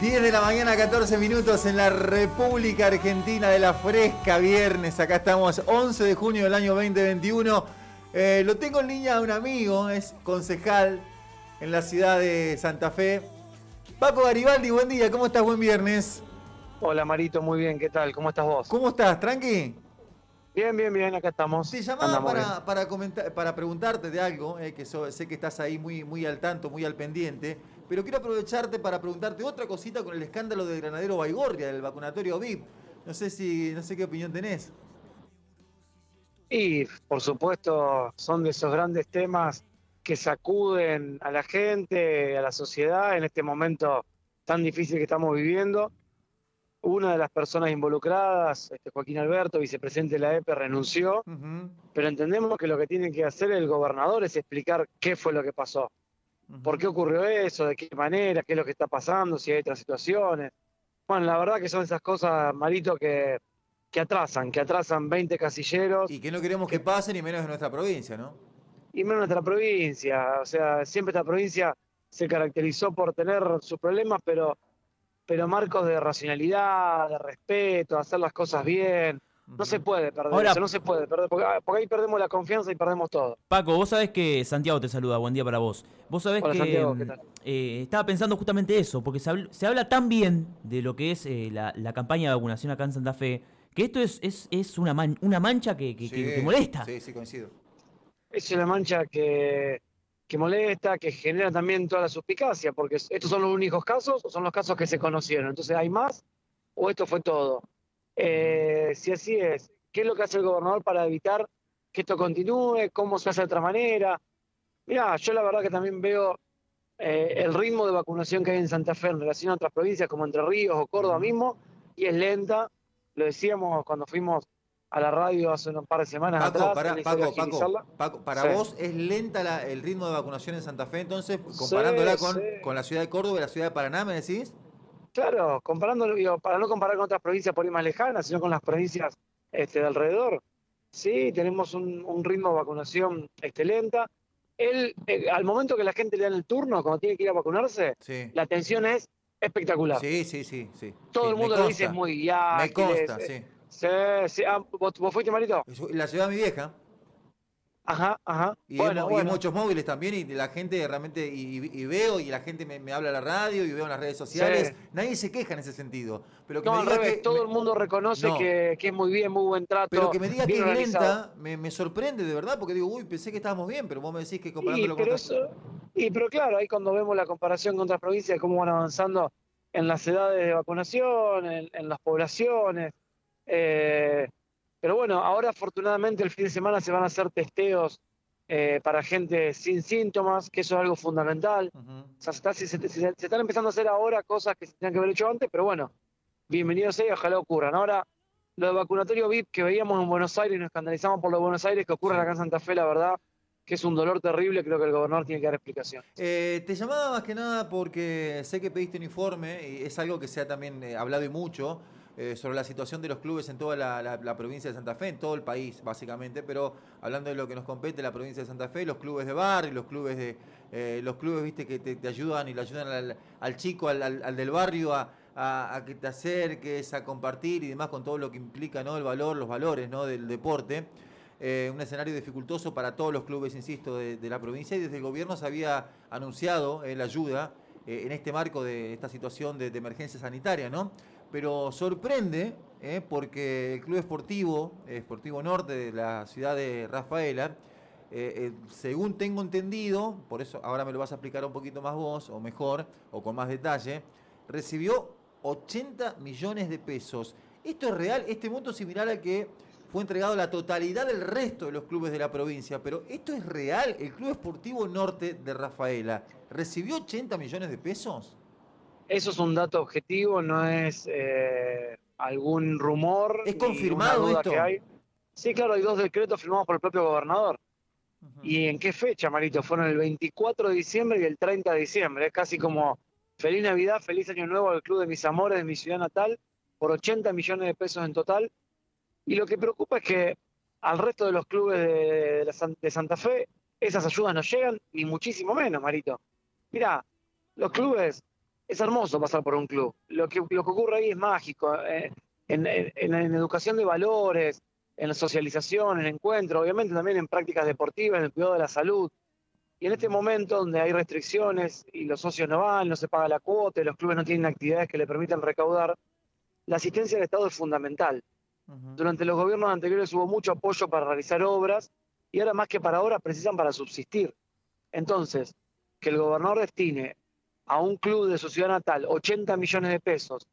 10 de la mañana, 14 minutos en la República Argentina de la Fresca, viernes. Acá estamos, 11 de junio del año 2021. Eh, lo tengo en línea a un amigo, es concejal en la ciudad de Santa Fe. Paco Garibaldi, buen día, ¿cómo estás? Buen viernes. Hola Marito, muy bien, ¿qué tal? ¿Cómo estás vos? ¿Cómo estás? ¿Tranqui? Bien, bien, bien, acá estamos. Te llamaba para, para, comentar, para preguntarte de algo, eh, que sé que estás ahí muy, muy al tanto, muy al pendiente. Pero quiero aprovecharte para preguntarte otra cosita con el escándalo del granadero Baigorria, del vacunatorio VIP. No sé si, no sé qué opinión tenés. Y por supuesto son de esos grandes temas que sacuden a la gente, a la sociedad en este momento tan difícil que estamos viviendo. Una de las personas involucradas, este Joaquín Alberto, vicepresidente de la EPE, renunció, pero entendemos que lo que tiene que hacer el gobernador es explicar qué fue lo que pasó. ¿Por qué ocurrió eso? ¿De qué manera? ¿Qué es lo que está pasando? Si hay otras situaciones. Bueno, la verdad que son esas cosas, Marito, que, que atrasan, que atrasan 20 casilleros. Y que no queremos que, pasen, y menos en nuestra provincia, ¿no? Y menos en nuestra provincia. O sea, siempre esta provincia se caracterizó por tener sus problemas, pero, pero marcos de racionalidad, de respeto, hacer las cosas bien. No se puede perder eso, no se puede perder, porque, ahí perdemos la confianza y perdemos todo. Paco, vos sabés que Santiago te saluda, buen día para vos. Vos sabés que mm, eh, estaba pensando justamente eso, porque se habla, tan bien de lo que es eh, la, campaña de vacunación acá en Santa Fe, que esto es, es, es una, una mancha que, que, molesta. Sí, sí, coincido. Es una mancha que, que molesta, que genera también toda la suspicacia, porque estos son los únicos casos o son los casos que se conocieron. Entonces, ¿hay más o esto fue todo? Eh, si así es, ¿qué es lo que hace el gobernador para evitar que esto continúe? ¿Cómo se hace de otra manera? Mira, yo la verdad que también veo eh, el ritmo de vacunación que hay en Santa Fe en relación a otras provincias como Entre Ríos o Córdoba mismo, y es lenta. Lo decíamos cuando fuimos a la radio hace un par de semanas Paco, Para, Paco, Paco, para vos es lenta el ritmo de vacunación en Santa Fe, entonces, comparándola con, con la ciudad de Córdoba y la ciudad de Paraná, ¿me decís? Claro, comparándolo, para no comparar con otras provincias por ahí más lejanas, sino con las provincias este, de alrededor. Sí, tenemos un, ritmo de vacunación excelente. El, eh, al momento que la gente le dan el turno, cuando tiene que ir a vacunarse, la atención es espectacular. Sí, sí, sí. sí. Todo el mundo lo dice muy ya. Me consta, sí. Sí, sí. Ah, ¿vos, ¿vos, fuiste, Marito? La ciudad de mi vieja. Ajá, ajá. Y, bueno, hay, muchos móviles también y la gente realmente, y, veo y la gente me, habla a la radio y veo en las redes sociales, nadie se queja en ese sentido. Pero que no, me que, todo el mundo reconoce que, es muy bien, muy buen trato. Pero que me diga que es lenta, me, sorprende de verdad, porque digo, uy, pensé que estábamos bien, pero vos me decís que comparándolo con eso, Y pero claro, ahí cuando vemos la comparación con otras provincias, cómo van avanzando en las edades de vacunación, en, las poblaciones. Eh, pero bueno, ahora afortunadamente el fin de semana se van a hacer testeos eh, para gente sin síntomas, que eso es algo fundamental. O sea, se, están empezando a hacer ahora cosas que se tenían que haber hecho antes, pero bueno, bienvenidos sea ojalá ocurran. Ahora, lo de vacunatorio VIP que veíamos en Buenos Aires y nos escandalizamos por lo de Buenos Aires, que ocurre acá en Santa Fe, la verdad, que es un dolor terrible, creo que el gobernador tiene que dar explicación. Eh, te llamaba más que nada porque sé que pediste un informe y es algo que se ha también eh, hablado y mucho. Eh, sobre la situación de los clubes en toda la, provincia de Santa Fe, en todo el país básicamente, pero hablando de lo que nos compete la provincia de Santa Fe, los clubes de barrio, los clubes de eh, los clubes viste que te, ayudan y le ayudan al, chico, al, del barrio a, que te acerques, a compartir y demás con todo lo que implica ¿no? el valor, los valores ¿no? del deporte. Eh, un escenario dificultoso para todos los clubes, insisto, de, la provincia y desde el gobierno se había anunciado la ayuda en este marco de esta situación de, de emergencia sanitaria, ¿no? Pero sorprende eh, porque el Club Esportivo, Esportivo Norte de la ciudad de Rafaela, eh, eh, según tengo entendido, por eso ahora me lo vas a explicar un poquito más vos, o mejor, o con más detalle, recibió 80 millones de pesos. ¿Esto es real? Este monto es similar al que fue entregado a la totalidad del resto de los clubes de la provincia, pero ¿esto es real? ¿El Club Esportivo Norte de Rafaela recibió 80 millones de pesos? Eso es un dato objetivo, no es eh, algún rumor. ¿Es confirmado esto? Que hay. Sí, claro, hay dos decretos firmados por el propio gobernador. ¿Y en qué fecha, Marito? Fueron el 24 de diciembre y el 30 de diciembre. Es casi como feliz Navidad, feliz Año Nuevo al Club de Mis Amores de mi ciudad natal, por 80 millones de pesos en total. Y lo que preocupa es que al resto de los clubes de, de Santa Fe esas ayudas no llegan, ni muchísimo menos, Marito. Mirá, los clubes es hermoso pasar por un club. Lo que, lo que ocurre ahí es mágico. Eh, en, en, educación de valores, en la socialización, en encuentro, obviamente también en prácticas deportivas, en el cuidado de la salud. Y en este momento donde hay restricciones y los socios no van, no se paga la cuota, y los clubes no tienen actividades que le permitan recaudar, la asistencia del Estado es fundamental. Durante los gobiernos anteriores hubo mucho apoyo para realizar obras y ahora más que para obras precisan para subsistir. Entonces, que el gobernador destine a un club de su ciudad natal 80 millones de pesos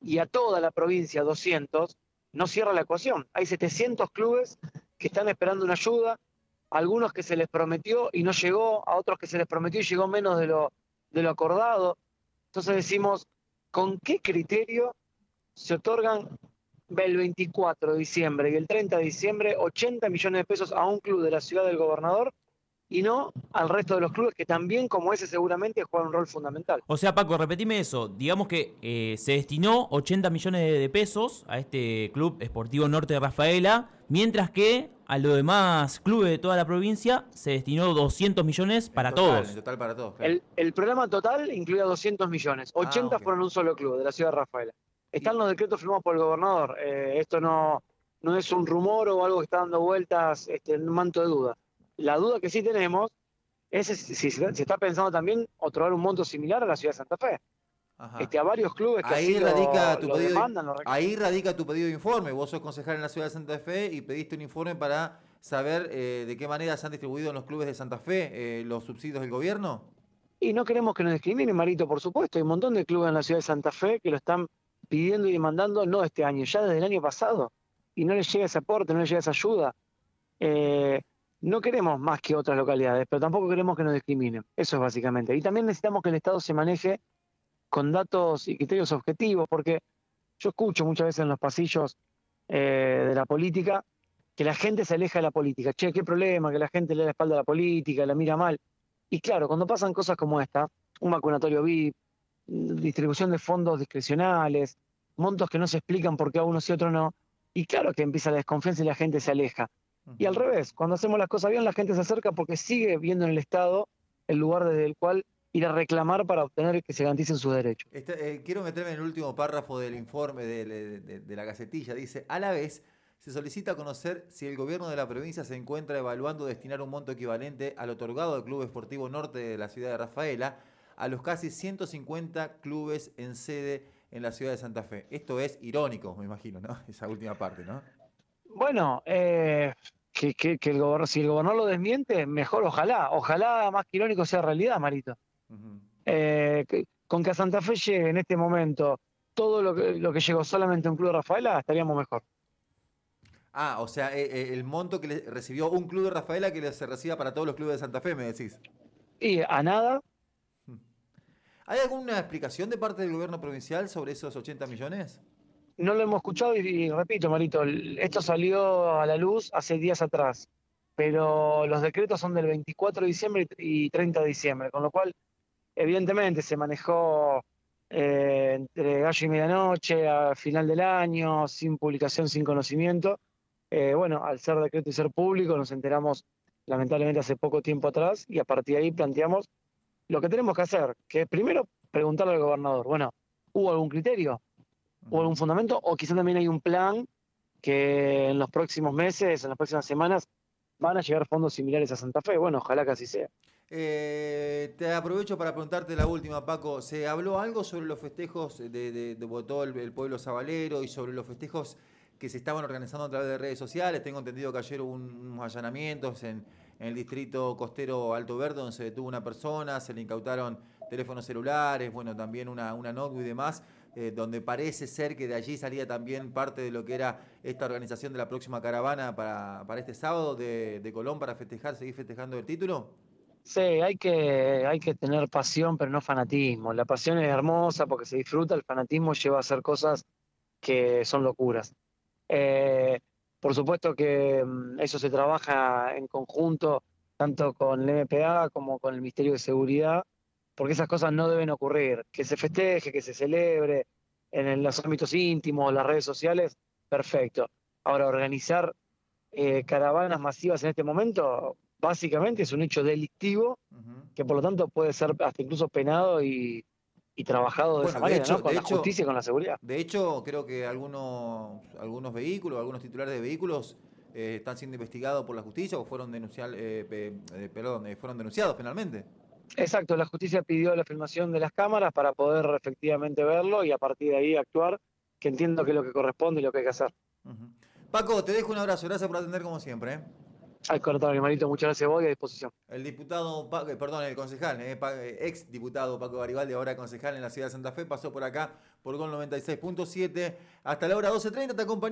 y a toda la provincia 200, no cierra la ecuación. Hay 700 clubes que están esperando una ayuda, algunos que se les prometió y no llegó, a otros que se les prometió y llegó menos de lo, de lo acordado. Entonces decimos, ¿con qué criterio se otorgan el 24 de diciembre y el 30 de diciembre 80 millones de pesos a un club de la ciudad del gobernador y no al resto de los clubes que también como ese seguramente juegan un rol fundamental. O sea, Paco, repetime eso. Digamos que eh, se destinó 80 millones de pesos a este club esportivo norte de Rafaela, mientras que a los demás clubes de toda la provincia se destinó 200 millones para todos. total para todos. El, programa total incluía 200 millones. 80 ah, fueron un solo club de la ciudad de Rafaela. Están los decretos firmados por el gobernador. Eh, esto no, no es un rumor o algo que está dando vueltas este, en un manto de duda. La duda que sí tenemos es si se está pensando también otorgar un monto similar a la ciudad de Santa Fe. Este, a varios clubes que ahí radica tu pedido, demandan, Ahí radica tu pedido de informe. Vos sos concejal en la ciudad de Santa Fe y pediste un informe para saber eh, de qué manera se han distribuido en los clubes de Santa Fe eh, los subsidios del gobierno. Y no queremos que nos discriminen, Marito, por supuesto. Hay un montón de clubes en la ciudad de Santa Fe que lo están pidiendo y demandando, no este año, ya desde el año pasado. Y no les llega ese aporte, no les llega esa ayuda. Eh, no queremos más que otras localidades, pero tampoco queremos que nos discriminen. Eso es básicamente. Y también necesitamos que el Estado se maneje con datos y criterios objetivos, porque yo escucho muchas veces en los pasillos eh, de la política que la gente se aleja de la política. Che, qué problema, que la gente le da la espalda a la política, la mira mal. Y claro, cuando pasan cosas como esta, un vacunatorio VIP, distribución de fondos discrecionales, montos que no se explican por qué a uno sí y otro no, y claro que empieza la desconfianza y la gente se aleja. Y al revés, cuando hacemos las cosas bien, la gente se acerca porque sigue viendo en el Estado el lugar desde el cual ir a reclamar para obtener que se garanticen sus derechos. Este, eh, quiero meterme en el último párrafo del informe de, la gacetilla. Dice, a la vez, se solicita conocer si el gobierno de la provincia se encuentra evaluando destinar un monto equivalente al otorgado al Club Esportivo Norte de la ciudad de Rafaela a los casi 150 clubes en sede en la ciudad de Santa Fe. Esto es irónico, me imagino, ¿no? Esa última parte, ¿no? Bueno, eh, que, el gobernador, si el gobernador lo desmiente, mejor ojalá. Ojalá más que irónico sea realidad, Marito. Eh, con que a Santa Fe llegue en este momento todo lo que, lo que llegó solamente a un club de Rafaela, estaríamos mejor. Ah, o sea, eh, el monto que le recibió un club de Rafaela que se reciba para todos los clubes de Santa Fe, me decís. Y a nada. ¿Hay alguna explicación de parte del gobierno provincial sobre esos 80 millones? No lo hemos escuchado y, repito, Marito, esto salió a la luz hace días atrás, pero los decretos son del 24 de diciembre y 30 de diciembre, con lo cual, evidentemente, se manejó eh, entre gallo y medianoche, a final del año, sin publicación, sin conocimiento. Eh, bueno, al ser decreto y ser público, nos enteramos lamentablemente hace poco tiempo atrás y a partir de ahí planteamos lo que tenemos que hacer, que es primero preguntarle al gobernador, bueno, ¿hubo algún criterio? O algún fundamento, o quizá también hay un plan que en los próximos meses, en las próximas semanas, van a llegar fondos similares a Santa Fe. Bueno, ojalá que así sea. Eh, te aprovecho para preguntarte la última, Paco. ¿Se habló algo sobre los festejos de, de, todo el, pueblo sabalero y sobre los festejos que se estaban organizando a través de redes sociales? Tengo entendido que ayer hubo unos allanamientos en, el distrito costero Alto Verde, donde se detuvo una persona, se le incautaron teléfonos celulares, bueno, también una, una notebook y demás. Eh, donde parece ser que de allí salía también parte de lo que era esta organización de la próxima caravana para, para este sábado de, Colón para festejar, seguir festejando el título? Sí, hay que, hay que tener pasión, pero no fanatismo. La pasión es hermosa porque se disfruta, el fanatismo lleva a hacer cosas que son locuras. Eh, por supuesto que mm, eso se trabaja en conjunto, tanto con el MPA como con el Ministerio de Seguridad, porque esas cosas no deben ocurrir. Que se festeje, que se celebre en los ámbitos íntimos, las redes sociales, perfecto. Ahora, organizar eh, caravanas masivas en este momento, básicamente es un hecho delictivo que por lo tanto puede ser hasta incluso penado y, y trabajado de esa manera, ¿no? con la justicia y con la seguridad. De hecho, creo que algunos, algunos vehículos, algunos titulares de vehículos eh, están siendo investigados por la justicia o fueron, denunciar, eh, eh, perdón, fueron denunciados finalmente. Exacto, la justicia pidió la filmación de las cámaras para poder efectivamente verlo y a partir de ahí actuar, que entiendo que es lo que corresponde y lo que hay que hacer. Paco, te dejo un abrazo, gracias por atender como siempre. Al contrario, Marito, muchas gracias voy a disposición. El diputado, perdón, el concejal, ex diputado Paco Garibaldi, ahora concejal en la ciudad de Santa Fe, pasó por acá por Gol 96.7 hasta la hora 12.30, te acompañamos.